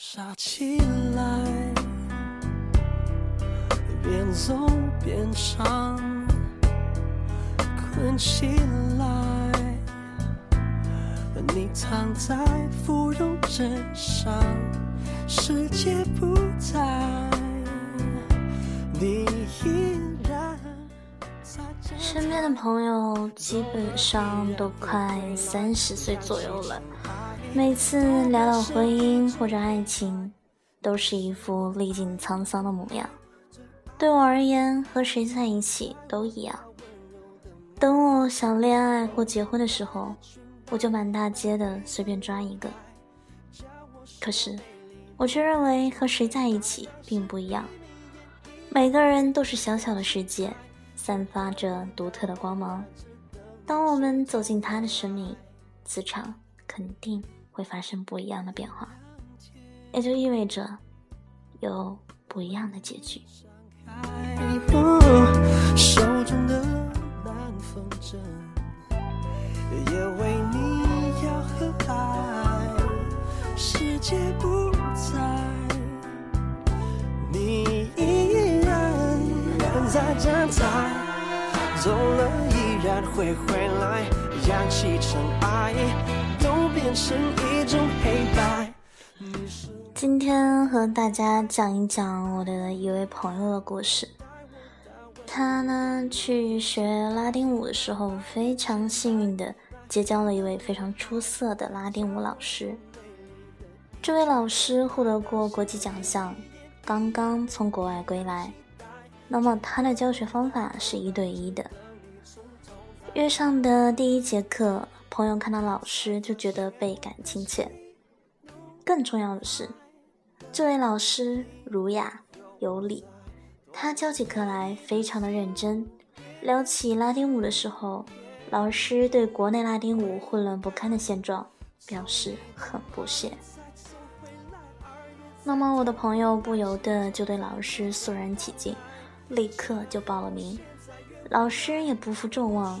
傻起来，边走边唱，困起来，你躺在芙蓉枕上，世界不在，你依然在身边的朋友基本上都快三十岁左右了，每次聊到婚姻或者爱情，都是一副历尽沧桑的模样。对我而言，和谁在一起都一样。等我想恋爱或结婚的时候，我就满大街的随便抓一个。可是，我却认为和谁在一起并不一样。每个人都是小小的世界，散发着独特的光芒。当我们走进他的生命，磁场肯定会发生不一样的变化，也就意味着有不一样的结局。手中的南风筝，也为你要和爱。世界不在，你依然在站台，走了依然会回来，扬起尘埃，都变成一种黑白。今天和大家讲一讲我的一位朋友的故事。他呢去学拉丁舞的时候，非常幸运的结交了一位非常出色的拉丁舞老师。这位老师获得过国际奖项，刚刚从国外归来。那么他的教学方法是一对一的。约上的第一节课，朋友看到老师就觉得倍感亲切。更重要的是，这位老师儒雅有礼。他教起课来非常的认真，聊起拉丁舞的时候，老师对国内拉丁舞混乱不堪的现状表示很不屑。那么我的朋友不由得就对老师肃然起敬，立刻就报了名。老师也不负众望，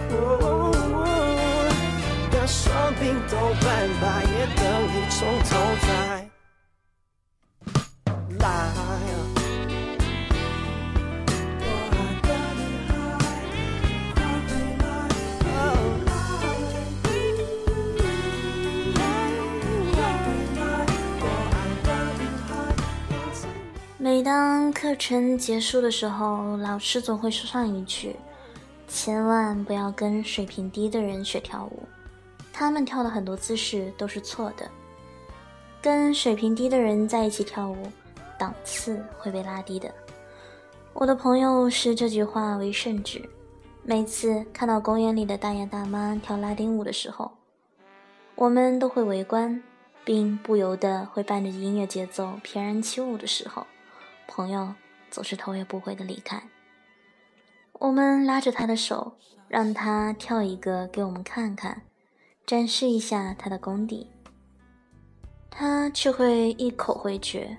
让双鬓都斑白，也等你从头再来。每当课程结束的时候，老师总会说上一句：“千万不要跟水平低的人学跳舞，他们跳的很多姿势都是错的。跟水平低的人在一起跳舞，档次会被拉低的。”我的朋友视这句话为圣旨，每次看到公园里的大爷大妈跳拉丁舞的时候，我们都会围观，并不由得会伴着音乐节奏翩然起舞的时候。朋友总是头也不回的离开。我们拉着他的手，让他跳一个给我们看看，展示一下他的功底。他却会一口回绝。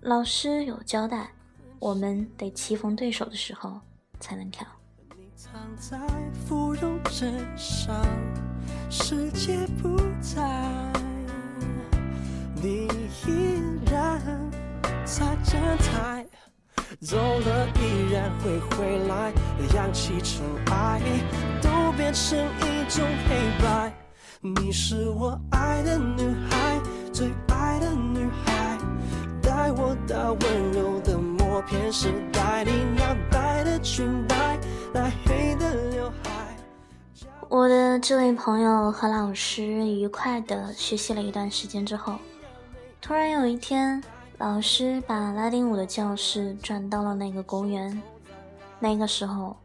老师有交代，我们得棋逢对手的时候才能跳。世界不在，你依然在站台，走了依然会回来，扬起尘埃，都变成一种黑白。你是我爱的女孩，最爱的女孩，带我到温柔的默片时代里，那白的裙摆，那黑的刘海。我的这位朋友和老师愉快地学习了一段时间之后，突然有一天，老师把拉丁舞的教室转到了那个公园。那个时候，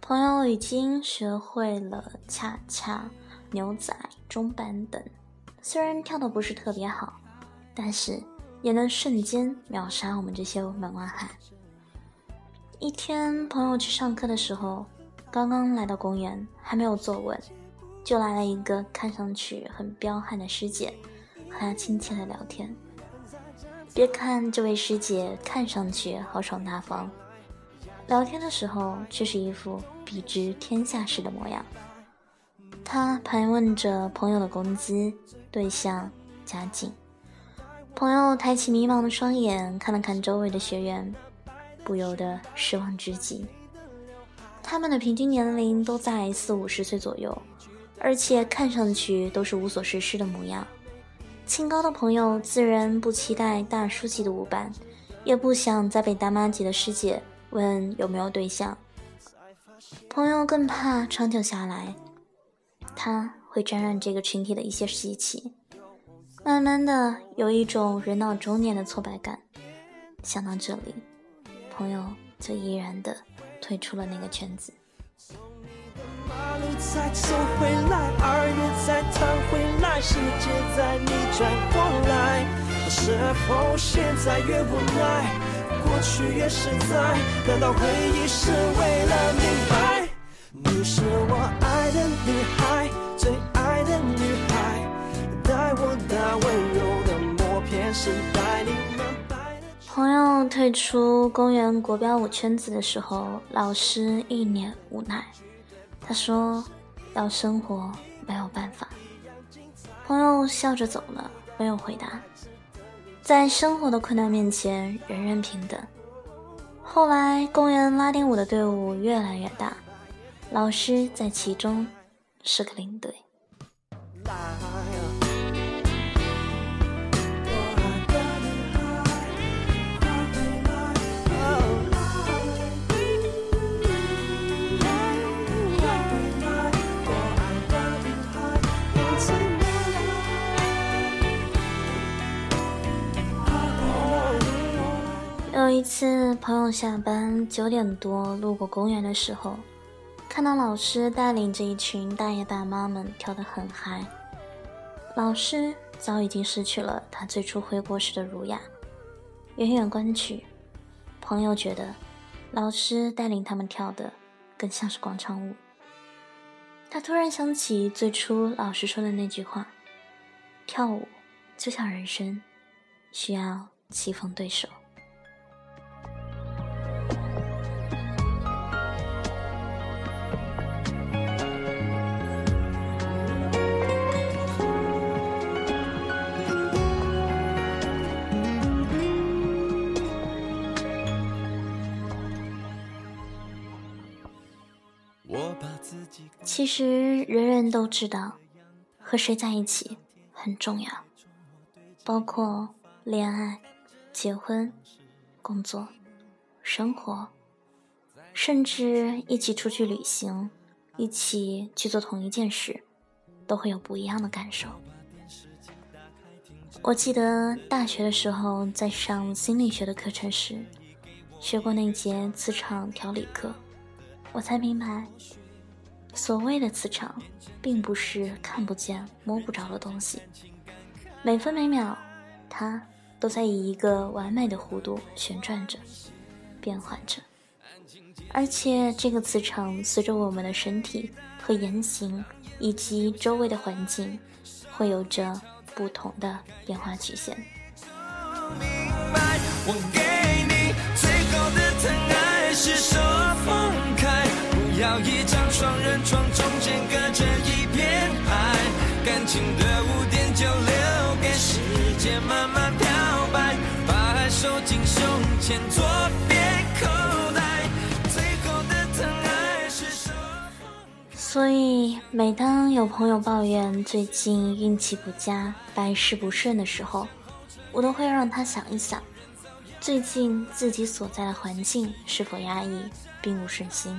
朋友已经学会了恰恰、牛仔、中板等，虽然跳的不是特别好，但是也能瞬间秒杀我们这些门外汉。一天，朋友去上课的时候，刚刚来到公园，还没有坐稳，就来了一个看上去很彪悍的师姐，和他亲切的聊天。别看这位师姐看上去豪爽大方，聊天的时候却是一副比之天下事的模样。他盘问着朋友的工资、对象、家境。朋友抬起迷茫的双眼，看了看周围的学员，不由得失望至极。他们的平均年龄都在四五十岁左右，而且看上去都是无所事事的模样。清高的朋友自然不期待大叔级的舞伴，也不想再被大妈级的师姐问有没有对象。朋友更怕长久下来，他会沾染这个群体的一些习气。慢慢的，有一种人到中年的挫败感。想到这里，朋友就毅然的退出了那个圈子。送你的世界在逆转过来。是否现在越无奈，过去越实在？难道回忆是为了明白？你是我爱的女孩，最爱的女孩带我到温柔的默片时代。朋友退出公园国标舞圈子的时候，老师一脸无奈。他说：“要生活，没有办法。”朋友笑着走了，没有回答。在生活的困难面前，人人平等。后来，公园拉丁舞的队伍越来越大，老师在其中是个领队。一次，朋友下班九点多路过公园的时候，看到老师带领着一群大爷大妈们跳得很嗨。老师早已经失去了他最初回国时的儒雅。远远观去，朋友觉得老师带领他们跳的更像是广场舞。他突然想起最初老师说的那句话：“跳舞就像人生，需要棋逢对手。”其实人人都知道，和谁在一起很重要，包括恋爱、结婚、工作、生活，甚至一起出去旅行，一起去做同一件事，都会有不一样的感受。我记得大学的时候在上心理学的课程时，学过那节磁场调理课，我才明白。所谓的磁场，并不是看不见、摸不着的东西，每分每秒，它都在以一个完美的弧度旋转着、变换着，而且这个磁场随着我们的身体和言行以及周围的环境，会有着不同的变化曲线。情的污点就留给时间慢慢漂白，把爱收进胸前左边口袋，最后的疼爱是手。所以，每当有朋友抱怨最近运气不佳、百事不顺的时候，我都会让他想一想，最近自己所在的环境是否压抑，并不顺心。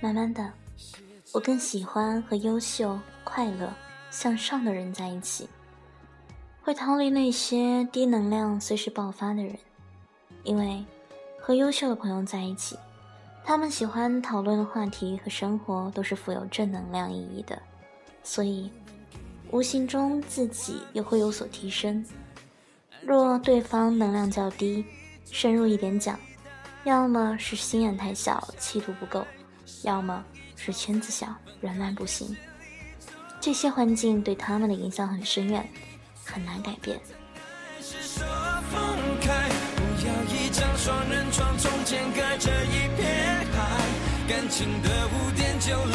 慢慢的，我更喜欢和优秀、快乐、向上的人在一起，会逃离那些低能量、随时爆发的人，因为和优秀的朋友在一起，他们喜欢讨论的话题和生活都是富有正能量意义的，所以无形中自己也会有所提升。若对方能量较低，深入一点讲，要么是心眼太小，气度不够，要么是圈子小，人脉不行。这些环境对他们的影响很深远，很难改变。感情的污点就留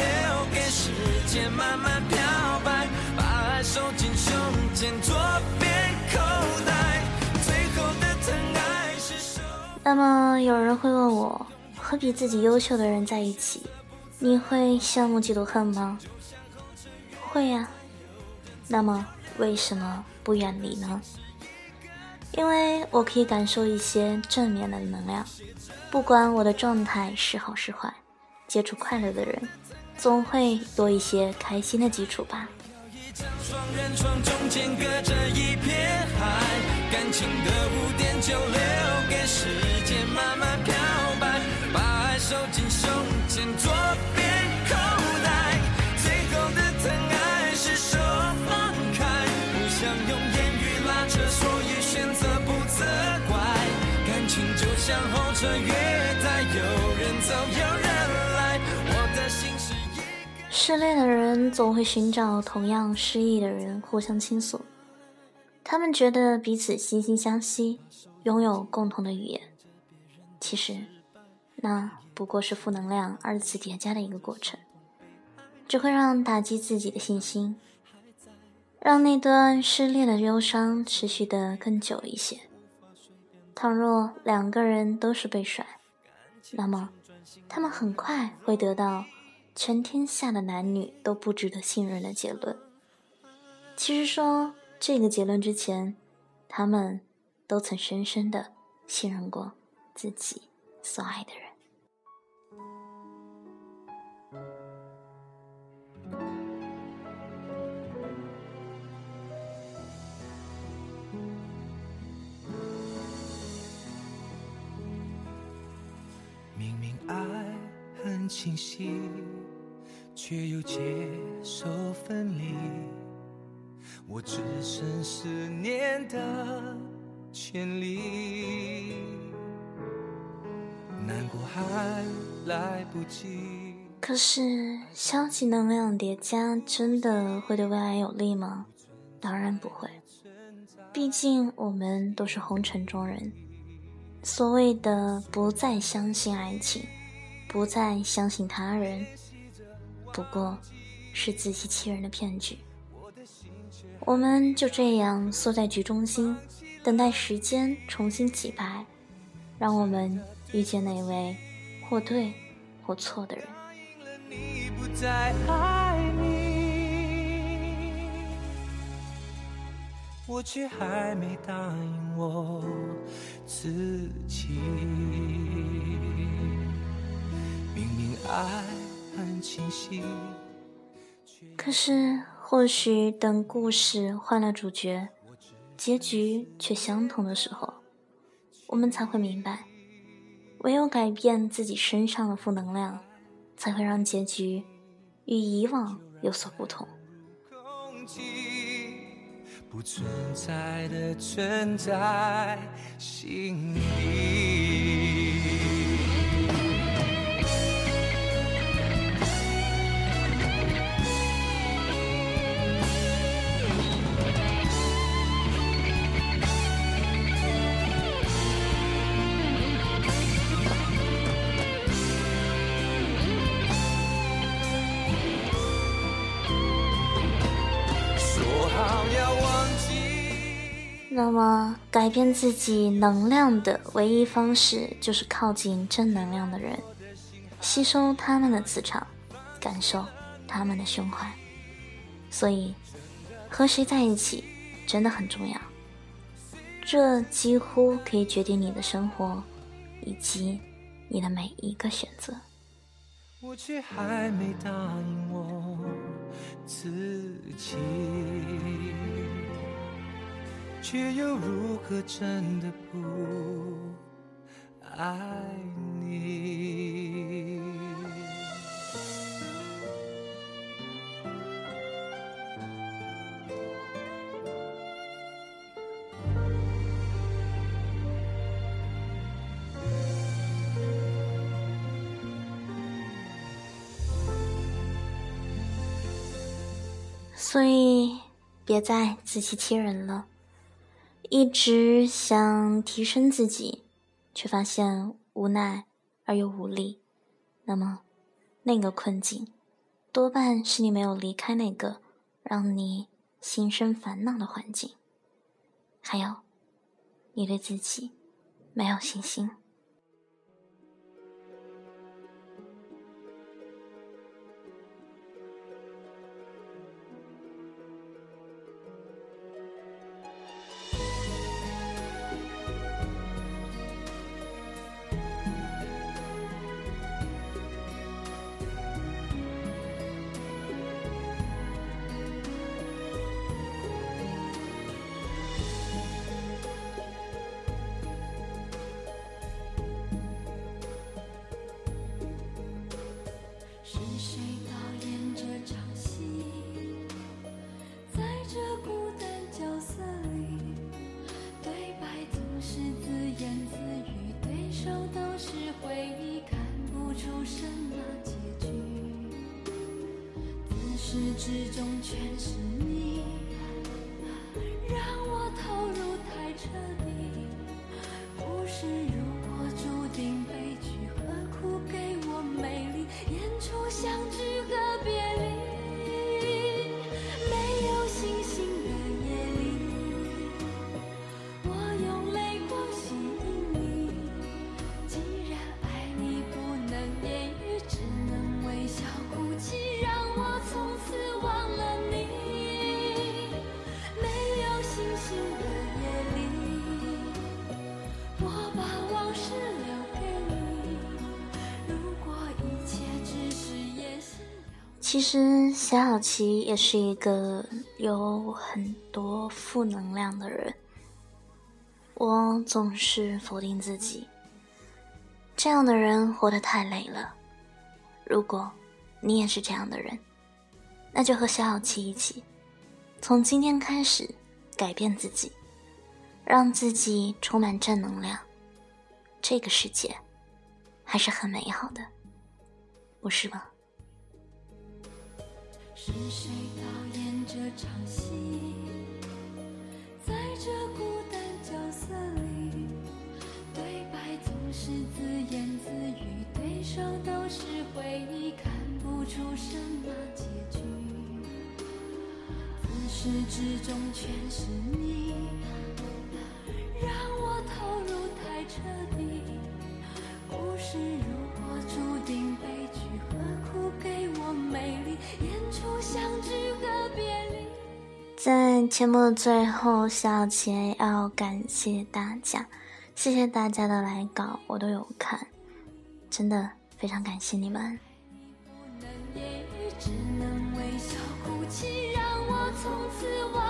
给时间慢慢漂白，把爱收进胸前左边口袋。最后的疼爱是手那么有人会问我，和比自己优秀的人在一起，你会羡慕嫉妒恨吗？会呀。那么为什么不远离呢？因为我可以感受一些正面的能量，不管我的状态是好是坏。接触快乐的人，总会多一些开心的基础吧。感情的污点就留给时失恋的人总会寻找同样失意的人互相倾诉，他们觉得彼此惺惺相惜，拥有共同的语言。其实，那不过是负能量二次叠加的一个过程，只会让打击自己的信心，让那段失恋的忧伤持续的更久一些。倘若两个人都是被甩，那么他们很快会得到。全天下的男女都不值得信任的结论。其实说这个结论之前，他们都曾深深的信任过自己所爱的人。明明爱很清晰。却又接受分离，我只剩思念的权利。难过还来不及。可是，消极能量叠加真的会对未来有利吗？当然不会。毕竟我们都是红尘中人。所谓的不再相信爱情，不再相信他人。不过，是自欺欺人的骗局。我们就这样缩在局中心，等待时间重新洗牌，让我们遇见那位或对或错的人。我却还没答应我自己，明明爱。可是，或许等故事换了主角，结局却相同的时候，我们才会明白，唯有改变自己身上的负能量，才会让结局与以往有所不同。不存在的存在心里。那么，改变自己能量的唯一方式，就是靠近正能量的人，吸收他们的磁场，感受他们的胸怀。所以，和谁在一起真的很重要，这几乎可以决定你的生活，以及你的每一个选择。我却还没答应我自己。却又如何真的不爱你？所以别再自欺欺人了。一直想提升自己，却发现无奈而又无力，那么那个困境多半是你没有离开那个让你心生烦恼的环境，还有你对自己没有信心。之中全是你，其实小小琪也是一个有很多负能量的人。我总是否定自己，这样的人活得太累了。如果你也是这样的人，那就和小小琪一起，从今天开始改变自己，让自己充满正能量。这个世界还是很美好的，不是吗？是谁导演这场戏？在这孤单角色里，对白总是自言自语，对手都是回忆，看不出什么结局。自始至终全是你，让我投入太彻底。故事如在节目的最后，小杰要感谢大家，谢谢大家的来稿，我都有看，真的非常感谢你们。只能微笑哭泣，让我从此忘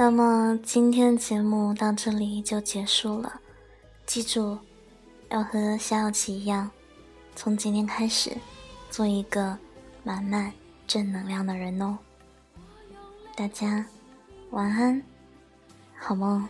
那么今天节目到这里就结束了，记住，要和夏小琪一样，从今天开始，做一个满满正能量的人哦。大家晚安，好梦。